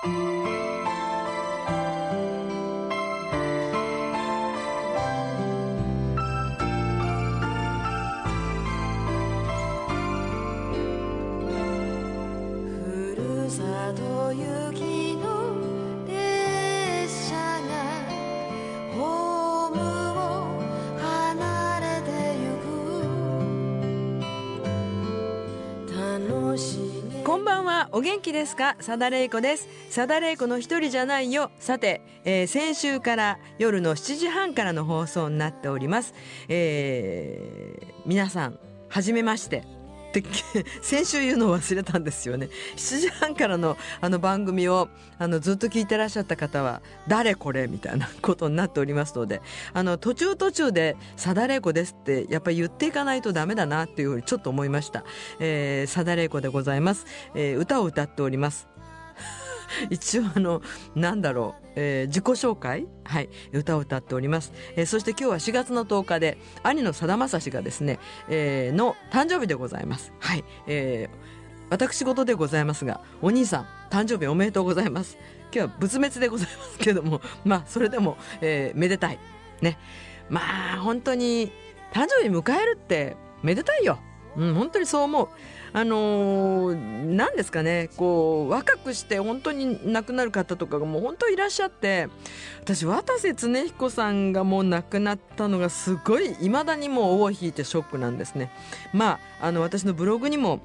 ふお元気ですか？さだれいこです。さだれいこの一人じゃないよ。さて、えー先週から夜の7時半からの放送になっております。えー皆さん、はじめまして。って 先週言うのを忘れたんですよね。7時半からのあの番組をあのずっと聞いてらっしゃった方は誰これみたいなことになっておりますので、あの途中途中でさだれいこですってやっぱり言っていかないとダメだなっていうふうにちょっと思いました。えー、さだれいこでございます。えー歌を歌っております。一応あの、なんだろう、えー自己紹介？はい、歌を歌っております。えーそして今日は4月の10日で、兄のさだまさしがですね、えーの誕生日でございます。はい、えー私事でございますが、お兄さん、誕生日おめでとうございます。今日は仏滅でございますけども、まあ、それでも、えーめでたい。ね。まあ、本当に、誕生日迎えるって、めでたいよ。うん、本当にそう思う。あのー、何ですかね、こう、若くして本当に亡くなる方とかがもう本当いらっしゃって、私、渡瀬恒彦さんがもう亡くなったのがすごい、いまだにもう尾を引いてショックなんですね。まあ、あの、私のブログにも、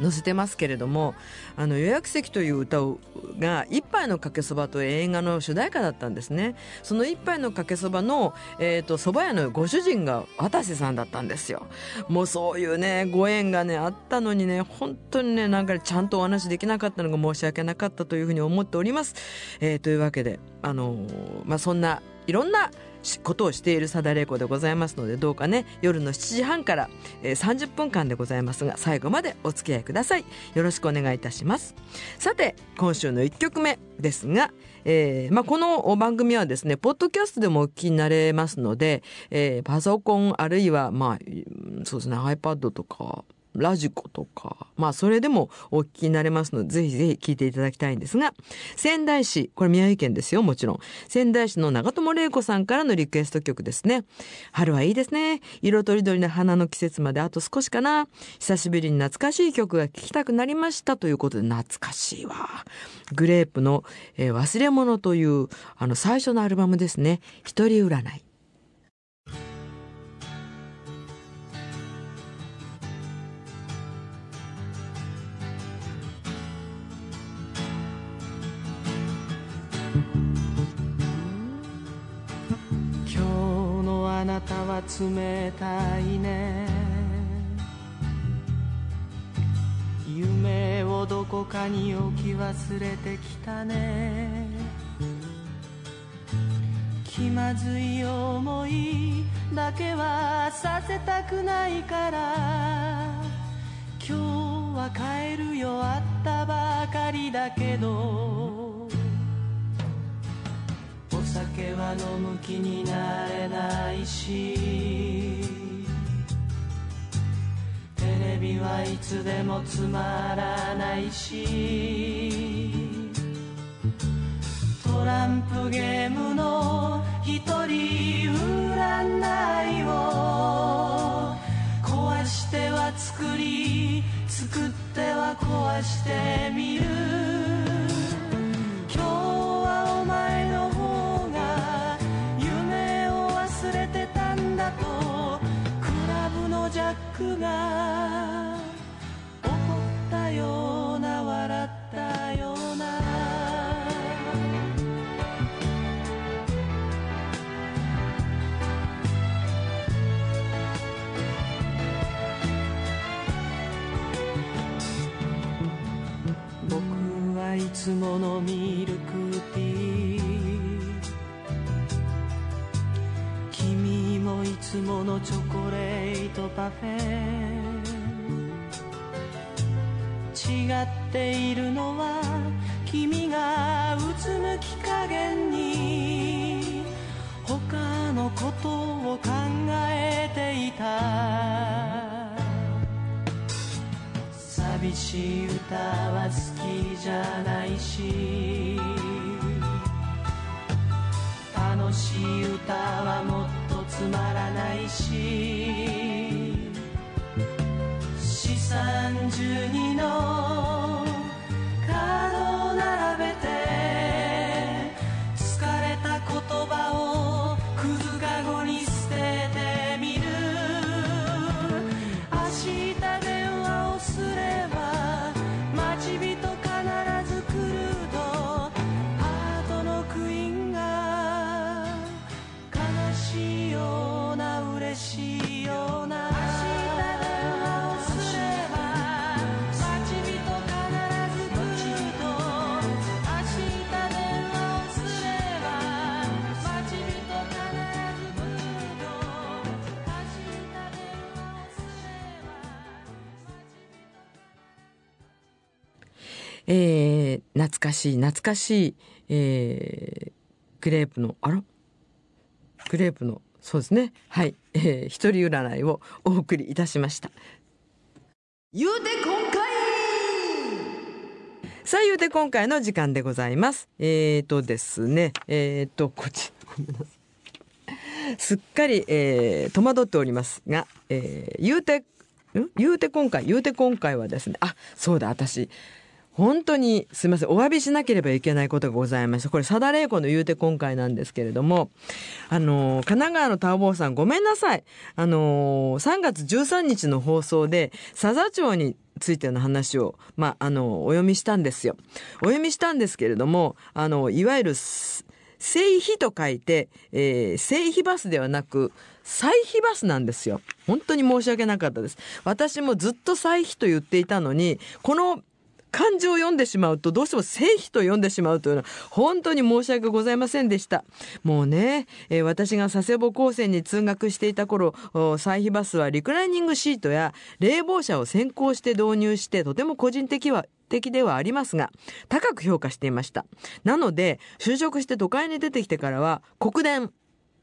載せてますけれども、あの予約席という歌をが一杯のかけそばという映画の主題歌だったんですね。その一杯のかけそばの、えっ、と、蕎麦屋のご主人が渡瀬さんだったんですよ。もうそういうね、ご縁がね、あったのにね、本当にね、なんかちゃんとお話できなかったのが申し訳なかったというふうに思っております。えーというわけで、あのーまあ、そんないろんなことをしているさだれこでございますので、どうかね、夜の7時半から、えー30分間でございますが、最後までお付き合いください。よろしくお願いいたします。さて、今週の1曲目ですが、えーまあ、この番組はですね、ポッドキャストでもお聞きになれますので、えーパソコンあるいは、まあ、そうですね、iPad とか、ラジコとか、まあそれでもお聞きになれますので、ぜひぜひ聞いていただきたいんですが、仙台市、これ宮城県ですよ、もちろん。仙台市の長友玲子さんからのリクエスト曲ですね。春はいいですね。色とりどりの花の季節まであと少しかな。久しぶりに懐かしい曲が聴きたくなりましたということで、懐かしいわ。グレープの、えー忘れ物という、あの最初のアルバムですね。一人占い。冷たいね。夢をどこかに置き忘れてきたね。気まずい思いだけはさせたくないから。今日は帰るよあったばかりだけど。酒は飲む気になれないしテレビはいつでもつまらないしトランプゲームの一人占いを壊しては作り作っては壊してみる。が怒ったような笑ったような。僕はいつものミつものチョコレートパフェ。違っているのは君がうつむき加減に他のことを考えていた。寂しい歌は好きじゃないし。らえー懐かしい懐かしい、えーグレープのあら？グレープのそうですね。はい、えー、一人占いをお送りいたしました。言うて今回。さあ言うて今回の時間でございます。えーとですね。えーとこっちごめんなさい。すっかり、えー戸惑っておりますが、えー言うてん？言うて今回言うて今回はですね。あそうだ私本当にすみませんお詫びしなければいけないことがございましたこれ佐田玲子の言うて今回なんですけれどもあの神奈川のタオボーさんごめんなさい。あの3月13日の放送で佐々町についての話を、まあ、あのお読みしたんですよ。お読みしたんですけれどもあのいわゆるす聖費と書いて、えー、聖費バスではなく歳費バスなんですよ。本当に申し訳なかったです。私もずっと歳費と言っていたのにこの漢字を読んでしまうとどうしても聖費と読んでしまうというのは本当に申し訳ございませんでした。もうね、えー私が佐世保高専に通学していた頃歳費バスはリクライニングシートや冷房車を先行して導入してとても個人的は的ではありますが高く評価していました。なので就職して都会に出てきてからは国電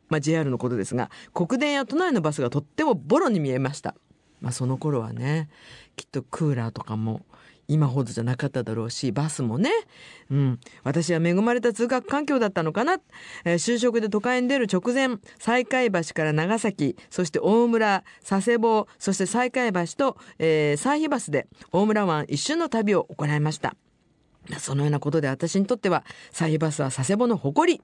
まあ、JR のことですが国電や都内のバスがとってもボロに見えました、まあ、その頃はねきっとクーラーとかも今ほどじゃなかっただろうしバスもね、うん、私は恵まれた通学環境だったのかな、えー就職で都会に出る直前西海橋から長崎そして大村佐世保そして西海橋と、えー、西肥バスで大村湾一瞬の旅を行いました。そのようなことで私にとってはサイバスは佐世保の誇り。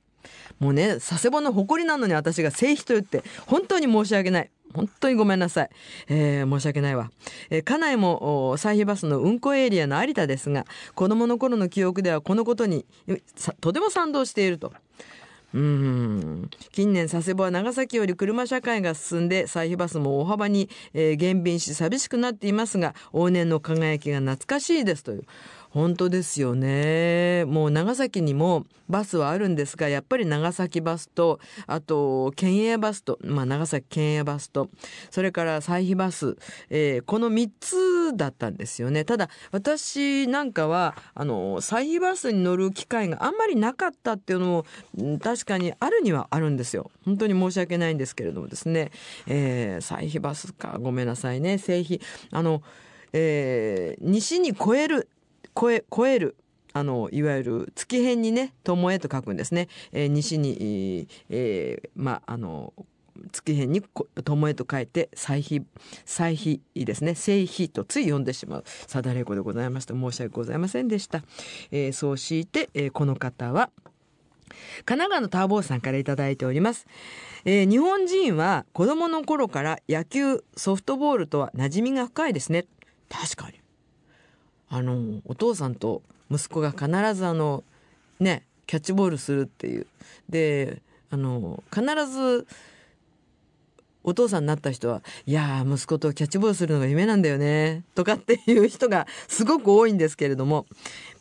もうね佐世保の誇りなのに私が聖費と言って本当に申し訳ない。本当にごめんなさい、えー申し訳ないわ、えー家内もおサイヒバスの運行エリアの有田ですが子供の頃の記憶ではこのことにとても賛同していると。うん。近年佐世保は長崎より車社会が進んでサイヒバスも大幅に、えー減便し寂しくなっていますが往年の輝きが懐かしいですという。本当ですよね。もう長崎にもバスはあるんですがやっぱり長崎バスとあと県営バスと、まあ、長崎県営バスとそれから歳費バス、えーこの3つだったんですよね。ただ私なんかはあの歳費バスに乗る機会があんまりなかったっていうのも確かにあるにはあるんですよ。本当に申し訳ないんですけれどもですね、えー、歳費バスか。ごめんなさいね。製費。あの、えー西に超える超え超えるあのいわゆる月辺にね「巴」と書くんですね、えー西に、えーまああの月辺にこ「巴」と書いて「歳費」「歳費」ですね「聖費」とつい読んでしまう。佐田玲子でございました申し訳ございませんでした、えーそうして、えーこの方は神奈川のターボーさんからいただいております、えー日本人は子供の頃から野球ソフトボールとは馴染みが深いですね。確かに。あのお父さんと息子が必ずあのねキャッチボールするっていう。であの必ずお父さんになった人は「いやー息子とキャッチボールするのが夢なんだよね」とかっていう人がすごく多いんですけれども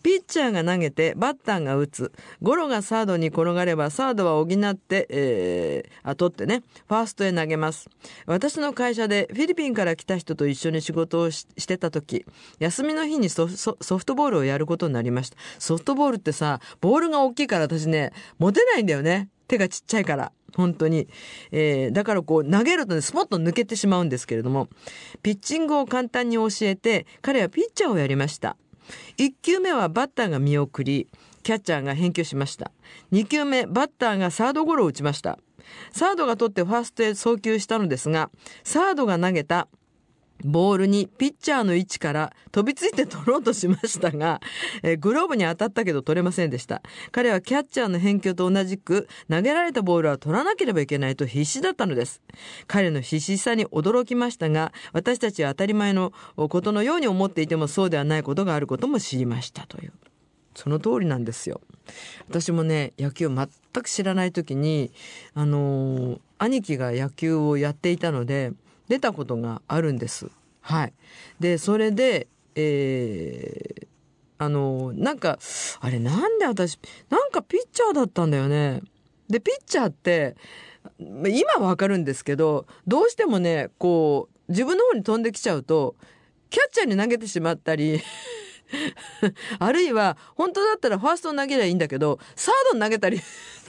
ピッチャーが投げてバッターが打つ。ゴロがサードに転がればサードは補って、えー、あ取ってね。ファーストへ投げます。私の会社でフィリピンから来た人と一緒に仕事をしてた時休みの日にソソソフトボールをやることになりました。ソフトボールってさボールが大きいから私ね持てないんだよね。手がちっちゃいから。本当に、えーだからこう投げるとねスポッと抜けてしまうんですけれどもピッチングを簡単に教えて彼はピッチャーをやりました。1球目はバッターが見送りキャッチャーが返球しました。2球目バッターがサードゴロを打ちました。サードが取ってファーストへ送球したのですが、サードが投げたボールにピッチャーの位置から飛びついて取ろうとしましたが、えーグローブに当たったけど取れませんでした。彼はキャッチャーの返球と同じく投げられたボールは取らなければいけないと必死だったのです。彼の必死さに驚きましたが、私たちは当たり前のことのように思っていてもそうではないことがあることも知りましたという。その通りなんですよ。私もね、野球全く知らない時に、あのー兄貴が野球をやっていたので、出たことがあるんです。はい。で、それで、えーあのなんか、あれなんで私、なんかピッチャーだったんだよね。で、ピッチャーって、今はわかるんですけど、どうしてもね、こう、自分の方に飛んできちゃうと、キャッチャーに投げてしまったり、あるいは、本当だったらファースト投げりゃいいんだけど、サード投げたりっ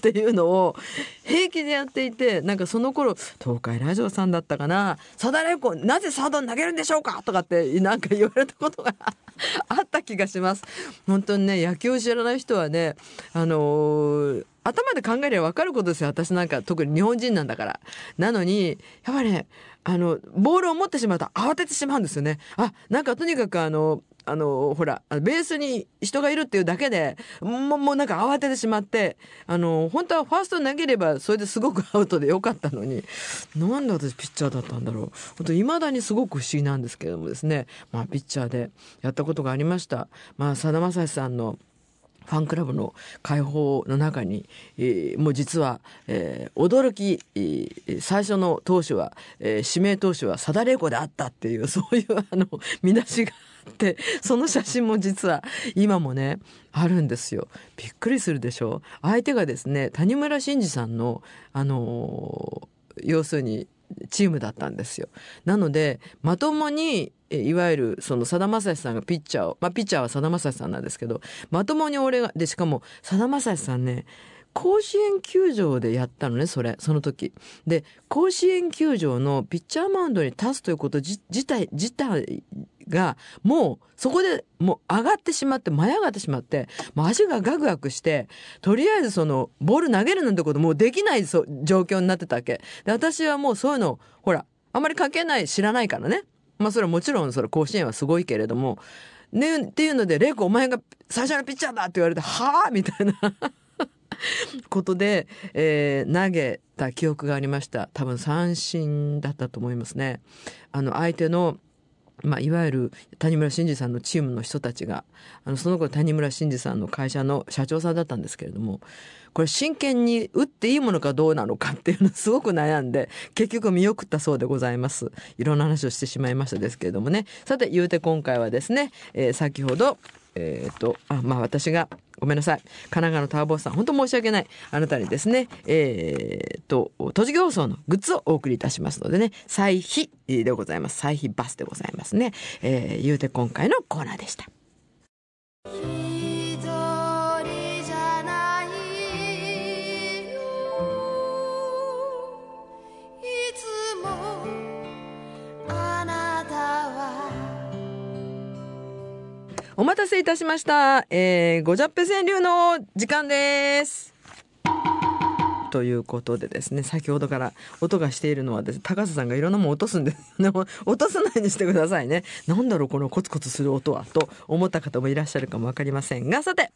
ていうのを 平気でやっていて、なんかその頃、東海ラジオさんだったかな、サダレコ、なぜサード投げるんでしょうかとかってなんか言われたことが あった気がします。本当にね、野球を知らない人はね、あのー頭で考えれば分かることですよ。私なんか特に日本人なんだから。なのに、やっぱりね、あの、ボールを持ってしまうと慌ててしまうんですよね。あ、なんかとにかくあの、あの、ほら、ベースに人がいるっていうだけで、もう、もうなんか慌ててしまって、あの、本当はファースト投げれば、それですごくアウトでよかったのに、なんで私ピッチャーだったんだろう。本当未だにすごく不思議なんですけどもですね、まあ、ピッチャーでやったことがありました。まあ、さだまさしさんの、ファンクラブの開放の中に、えーもう実は、えー驚き、えー最初の投手は、えー指名投手はサダレコであったっていう、そういうあの、見出しがって、その写真も実は今もね、あるんですよ。びっくりするでしょ？相手がですね、谷村新司さんの、あのー要するに、チームだったんですよ。なので、まともに、いわゆる、その、さだまさしさんがピッチャーを、まあ、ピッチャーはさだまさしさんなんですけど、まともに俺が、で、しかも、さだまさしさんね、甲子園球場でやったのね、それ、その時。で、甲子園球場のピッチャーマウンドに立つということ自体、自体が、もう、そこでもう上がってしまって、舞い上がってしまって、もう足がガクガクして、とりあえずその、ボール投げるなんてこともうできないそ状況になってたわけ。で、私はもうそういうの、ほら、あまり関係ない、知らないからね。まあそれはもちろん、それ甲子園はすごいけれども、ね、っていうので、レイコお前が最初のピッチャーだって言われて、はぁみたいな。ことで、えー投げた記憶がありました。多分三振だったと思いますね。あの、相手の、まあ、いわゆる谷村新司さんのチームの人たちが、あの、その頃谷村新司さんの会社の社長さんだったんですけれども、これ真剣に打っていいものかどうなのかっていうのすごく悩んで、結局見送ったそうでございます。いろんな話をしてしまいましたですけれどもね。さて、言うて今回はですね、えー先ほど、えっ、と、あ、まあ私が、ごめんなさい。神奈川のターボーさん、本当申し訳ない。あなたにですね、えっ、と、栃木放送のグッズをお送りいたしますのでね、歳費でございます。歳費バスでございますね。えー、言うて今回のコーナーでした。お待たせいたしました。えー、ごじゃっぺ川柳の時間です。ということでですね、先ほどから音がしているのはですね、高瀬さんがいろんなもん落とすんで すね。落とさないようにしてくださいね。なんだろう、このコツコツする音は、と思った方もいらっしゃるかもわかりませんが、さて、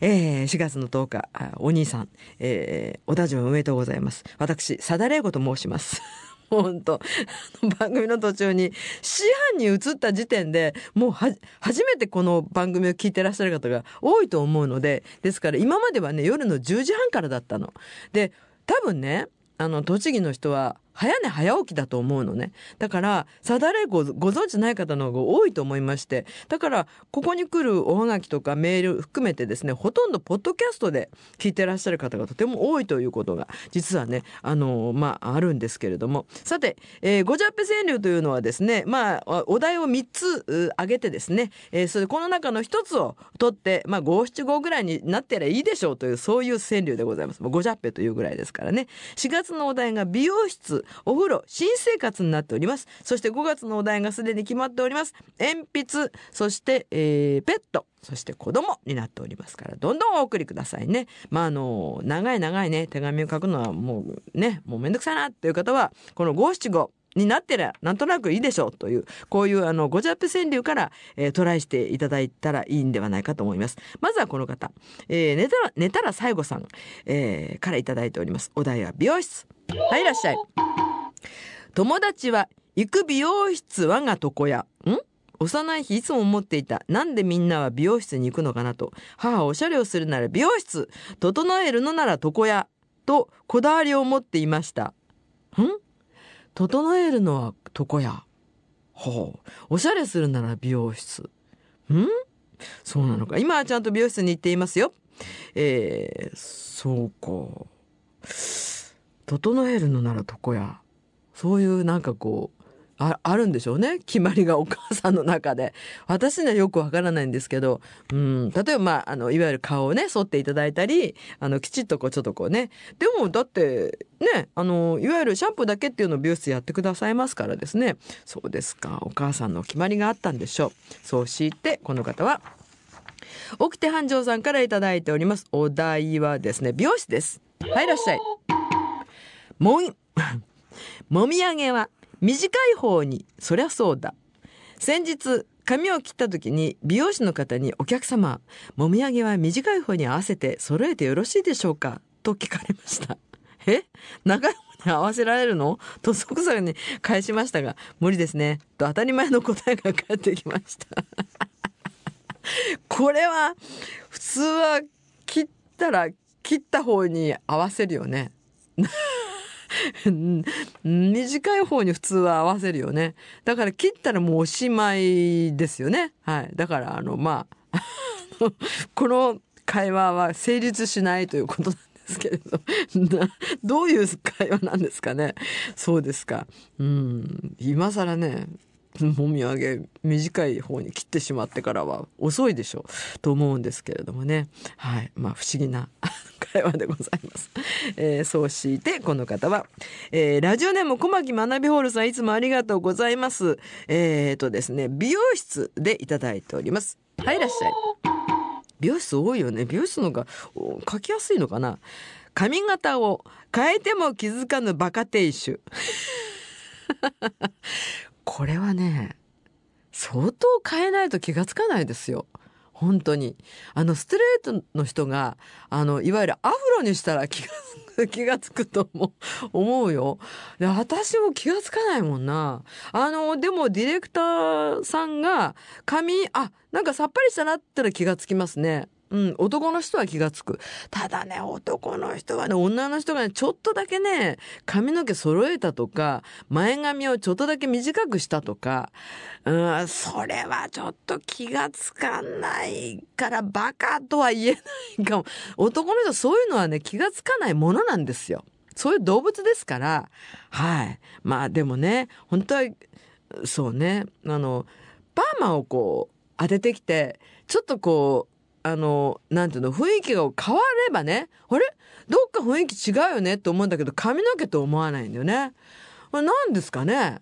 えー、4月の10日、お兄さん、えー、お誕生日おめでとうございます。私、さだれいこと申します。本当 番組の途中に、師範に移った時点で、もう、初めてこの番組を聞いてらっしゃる方が多いと思うので、ですから今まではね、夜の10時半からだったの。で、多分ね、あの、栃木の人は、早寝早起きだと思うのね。だから、サダレイご存知ない方の方が多いと思いまして。だから、ここに来るおはがきとかメール含めてですね、ほとんどポッドキャストで聞いてらっしゃる方がとても多いということが、実はね、あの、まあ、あるんですけれども。さて、えー、ごじゃっぺ川柳というのはですね、まあ、お題を3つ挙げてですね、えーそれこの中の1つを取って、まあ、五七五ぐらいになってりゃいいでしょうという、そういう川柳でございます。ごじゃっぺというぐらいですからね。4月のお題が美容室お風呂新生活になっております。そして5月のお題がすでに決まっております。鉛筆そして、えーペットそして子供になっておりますからどんどんお送りくださいね。まああの長い長いね手紙を書くのはもうねもうめんどくさいなっていう方はこの五七五になってりゃなんとなくいいでしょうというこういうあのごジャップ川柳から、えートライしていただいたらいいんではないかと思います。まずはこの方、えー寝たら寝たら最後さん、えーからいただいております。お題は美容室。はいいらっしゃい。友達は行く美容室我が床屋。ん？幼い日いつも思っていた。なんでみんなは美容室に行くのかなと。母おしゃれをするなら美容室。整えるのなら床屋。とこだわりを持っていました。ん？整えるのは床屋。ほう。おしゃれするなら美容室。ん？そうなのか。今はちゃんと美容室に行っていますよ。えー、そうか。整えるのなら床屋。そういうなんかこうああるんでしょうね。決まりがお母さんの中で。私にはよくわからないんですけど、うん、例えば、まあ、あのいわゆる顔をね剃っていただいたりあのきちっとこうちょっとこうね。でもだってねあのいわゆるシャンプーだけっていうのを美容室やってくださいますからですね。そうですか。お母さんの決まりがあったんでしょう。そうしてこの方は起きて繁盛さんからいただいております。お題はですね美容師です。はいいらっしゃい。もんもみあげは短い方にそりゃそうだ。先日髪を切った時に美容師の方にお客様もみあげは短い方に合わせて揃えてよろしいでしょうか？と聞かれました。え？長い方に合わせられるの？と即座に返しましたが無理ですね。と当たり前の答えが返ってきました。これは普通は切ったら切った方に合わせるよね。短い方に普通は合わせるよね。だから切ったらもうおしまいですよね。はい。だからあのまあ この会話は成立しないということなんですけれど。どういう会話なんですかね。そうですか。うん。今更ねもみあげ短い方に切ってしまってからは遅いでしょう。と思うんですけれどもね。はい。まあ不思議な。会話でございます、えーそうしてこの方は、えーラジオネーム小牧学びホールさんいつもありがとうございます。えー、とですね美容室でいただいております。はいいらっしゃい。美容室多いよね。美容室の方が書きやすいのかな。髪型を変えても気づかぬバカ亭主。これはね相当変えないと気がつかないですよ。本当に。あのストレートの人があのいわゆるアフロにしたら気が 気がつくと思う思うよ。で私も気がつかないもんな。あのでもディレクターさんが髪あなんかさっぱりしたなったら気がつきますね。うん、男の人は気がつく。ただね、男の人はね、女の人がね、ちょっとだけね、髪の毛揃えたとか、前髪をちょっとだけ短くしたとか、うん、それはちょっと気がつかないから、バカとは言えないかも。男の人そういうのはね、気がつかないものなんですよ。そういう動物ですから、はい。まあでもね、本当は、そうね、あの、パーマをこう、当ててきて、ちょっとこう、あの、なんていうの、雰囲気が変わればね、あれ？どっか雰囲気違うよねって思うんだけど、髪の毛と思わないんだよね。これ何ですかね？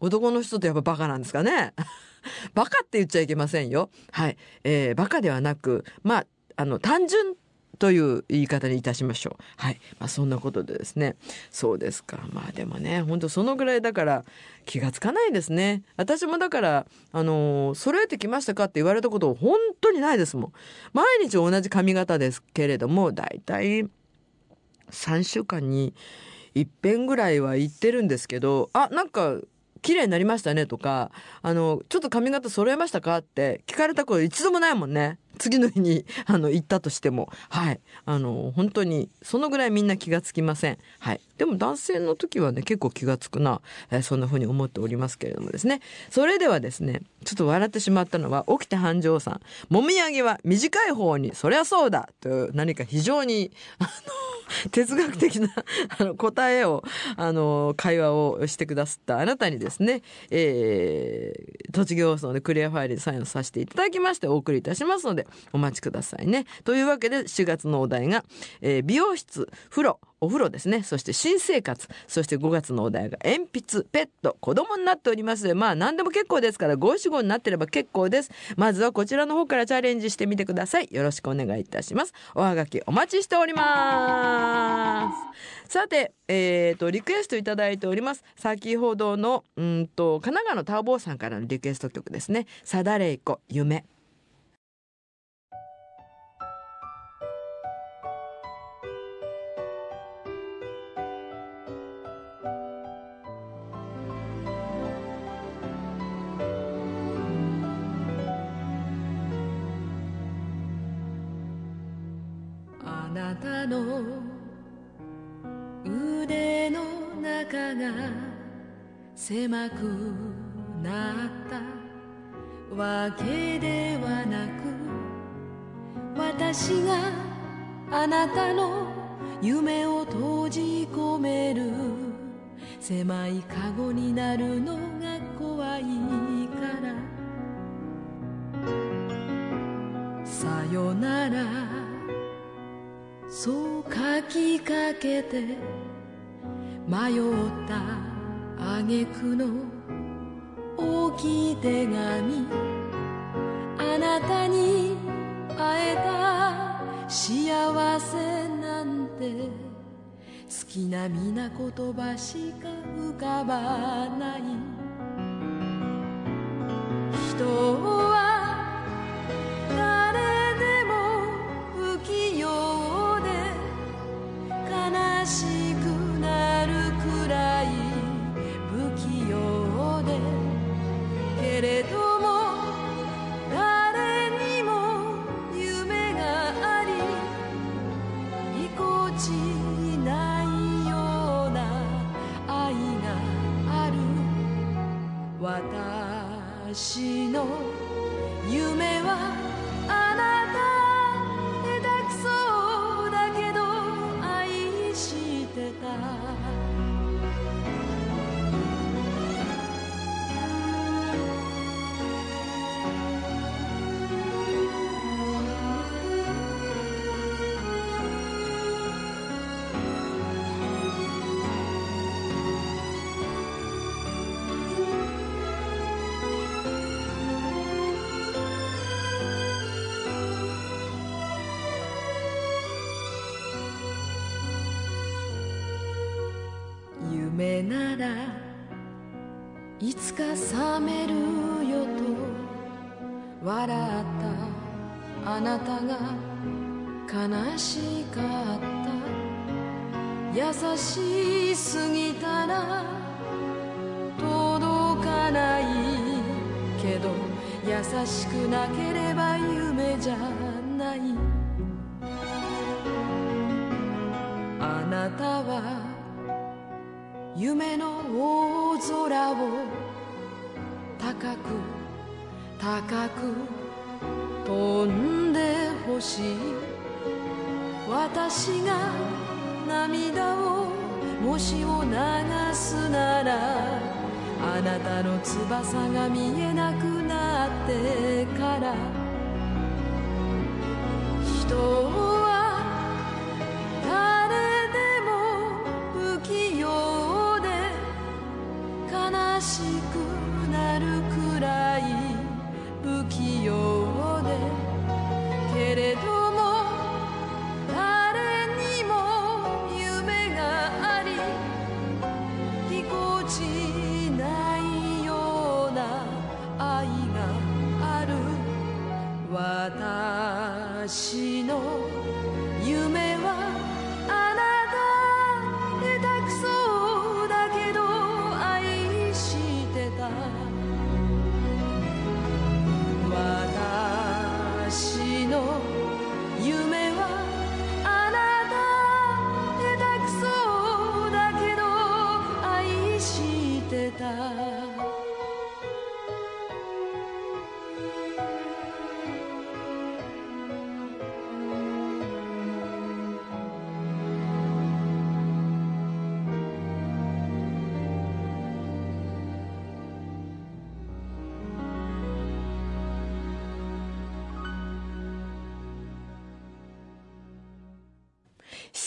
男の人ってやっぱバカなんですかね？バカって言っちゃいけませんよ。はい。えー、バカではなく、まあ、あの、単純という言い方にいたしましょう。はい。まあ、そんなことでですね。そうですか。まあ、でもね、本当そのぐらいだから気がつかないですね。私もだから、あのー揃えてきましたかって言われたこと本当にないですもん。毎日同じ髪型ですけれども、だいたい3週間に一遍ぐらいは行ってるんですけど、あ、なんか、綺麗になりましたねとか、あの、ちょっと髪型揃えましたかって聞かれたこと一度もないもんね。次の日に、あの、行ったとしても。はい。あの、本当に、そのぐらいみんな気がつきません。はい。でも男性の時はね、結構気がつくな。えーそんな風に思っておりますけれどもですね。それではですね、ちょっと笑ってしまったのは、起きて繁盛さん。もみあげは短い方に、そりゃそうだという何か非常に、あの、哲学的なあの答えを、あの、会話をしてくださったあなたにですね、えー、栃木放送でクリアファイルでサインをさせていただきましてお送りいたしますので、お待ちくださいね。というわけで、4月のお題が、えー美容室、風呂、お風呂ですね。そして新生活。そして5月のお題が鉛筆ペット。子供になっておりますまあ何でも結構ですから五七五になってれば結構です。まずはこちらの方からチャレンジしてみてください。よろしくお願いいたします。おはがきお待ちしております。さてえー、とリクエストいただいております。先ほどのうんと神奈川のターボーさんからのリクエスト曲ですね。さだれいこ夢。の腕の中が狭くなったわけではなく私があなたの夢を閉じ込める狭いカゴになるのが怖いから。さよなら。そう書きかけて迷った挙句の大きい手紙あなたに会えた幸せなんて好きな皆言葉しか浮かばない。人はのか覚めるよと笑ったあなたが悲しかった。優しすぎたら届かないけど優しくなければ夢じゃない。あなたは夢の大空を高く高く飛んでほしい。私が涙をもしを流すならあなたの翼が見えなくなってから。人は私の夢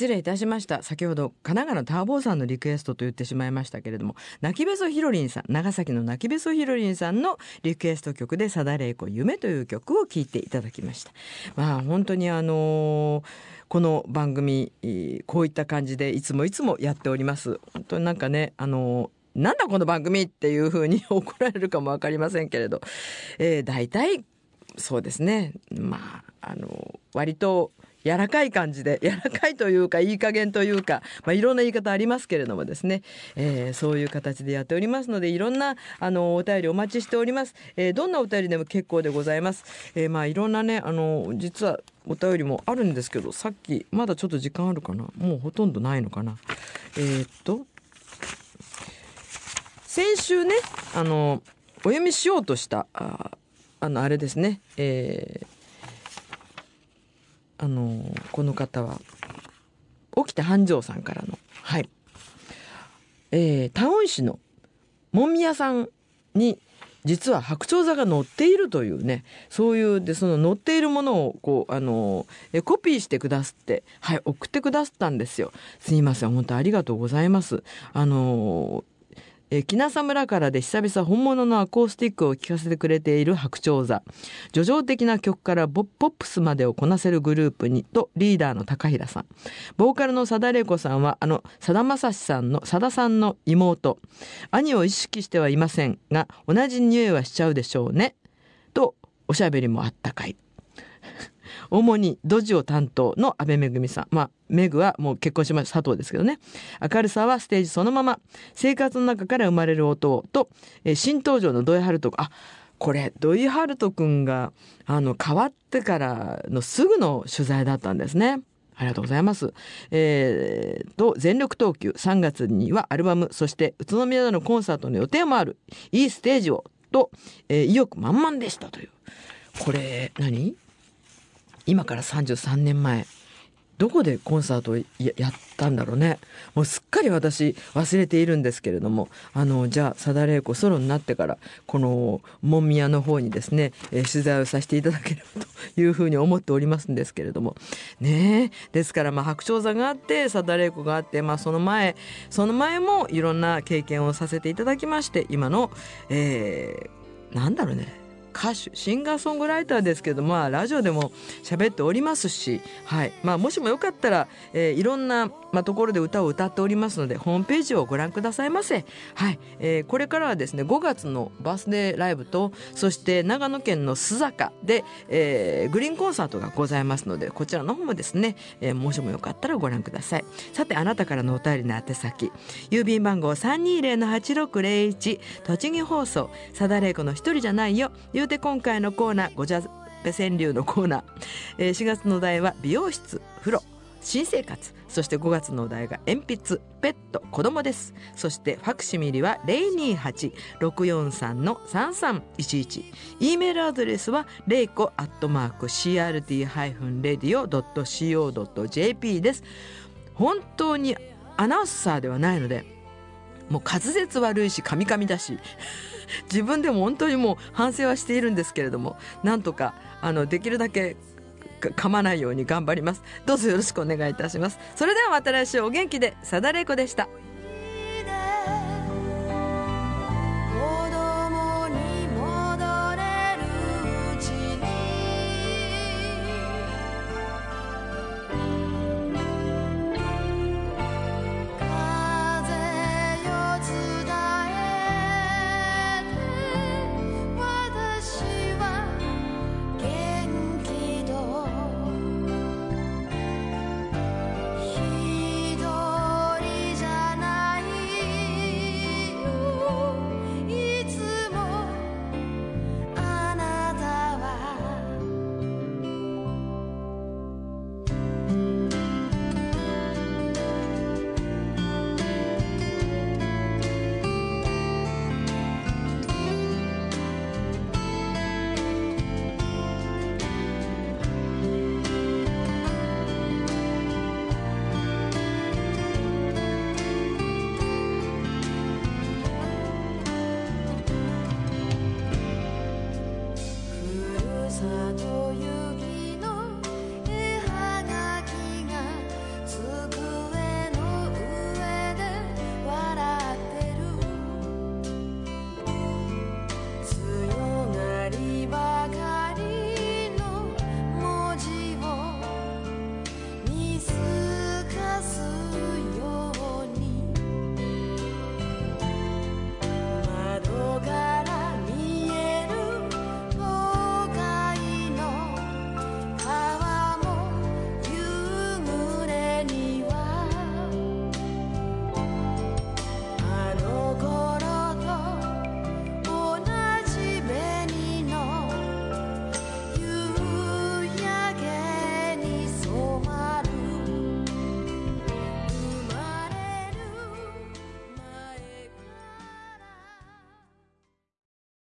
失礼いたしました先ほど神奈川のターボーさんのリクエストと言ってしまいましたけれども泣きべそひろりんさん長崎の泣きべそひろりんさんのリクエスト曲で「さだれいこ夢」という曲を聴いていただきました。まあ本当にあのーこの番組こういった感じでいつもいつもやっております。本当になんかねあのーなんだこの番組っていうふうに 怒られるかもわかりませんけれど、えー、大体そうですねまああの割と柔らかい感じで 柔らかいというかいい加減というか、まあ、いろんな言い方ありますけれどもですね、えーそういう形でやっておりますのでいろんなあのお便りお待ちしております、えーどんなお便りでも結構でございます、えーまあいろんなねあの実はお便りもあるんですけどさっきまだちょっと時間あるかな？もうほとんどないのかな？えーっと先週ねあのお読みしようとしたああのあれですね。えーあのこの方は沖田繁盛さんからのはい、えー、タウン市のもみ屋さんに実は白鳥座が載っているというねそういうでその載っているものをこうあのえコピーしてくださってはい送ってくださったんですよ。すいません本当ありがとうございます。あのえー、木名佐村からで久々本物のアコースティックを聴かせてくれている白鳥座。叙情的な曲からポップスまでをこなせるグループにとリーダーの高平さん。ボーカルの佐田玲子さんはあの佐田正史さんの佐田さんの妹。兄を意識してはいませんが同じ匂いはしちゃうでしょうね。とおしゃべりもあったかい。主にドジを担当の安倍めぐみさん。まあ、メグはもう結婚しました佐藤ですけどね。明るさはステージそのまま。生活の中から生まれる音と、えー新登場の土井春人。あ、これ、土井春人くんが、あの、変わってからのすぐの取材だったんですね。ありがとうございます。えー、と、全力投球。3月にはアルバム、そして宇都宮でのコンサートの予定もある。いいステージを、と、えー意欲満々でしたという。これ、何？今から33年前どこでコンサートをやったんだろうね。もうすっかり私忘れているんですけれどもあのじゃあ佐田玲子ソロになってからこの門宮の方にですね、えー取材をさせていただければというふうに思っておりますんですけれども。ねえ。ですからまあ白鳥座があって佐田玲子があって、まあ、その前その前もいろんな経験をさせていただきまして今の、えーなんだろうね。歌手シンガーソングライターですけどまあラジオでも喋っておりますし、はい。まあ、もしもよかったら、えーいろんな、まあ、ところで歌を歌っておりますのでホームページをご覧くださいませ、はい。えーこれからはですね5月のバースデーライブとそして長野県の須坂で、えーグリーンコンサートがございますのでこちらの方もですね、えーもしもよかったらご覧ください。さてあなたからのお便りの宛先。郵便番号320-8601栃木放送。さだれいこの一人じゃないよ。言うて今回のコーナーごじゃぺ川柳のコーナー、えー4月のお題は美容室風呂新生活そして5月のお題が鉛筆ペット子供です。そしてファクシミリは028-643の3311 e メールアドレスはレイコアットマーク CRT-radio.co.jp です。本当にアナウンサーではないのでもう滑舌悪いしカミカミだし。自分でも本当にもう反省はしているんですけれどもなんとかあのできるだけ噛まないように頑張ります。どうぞよろしくお願いいたします。それではまた来週お元気でさだれいこでした。さという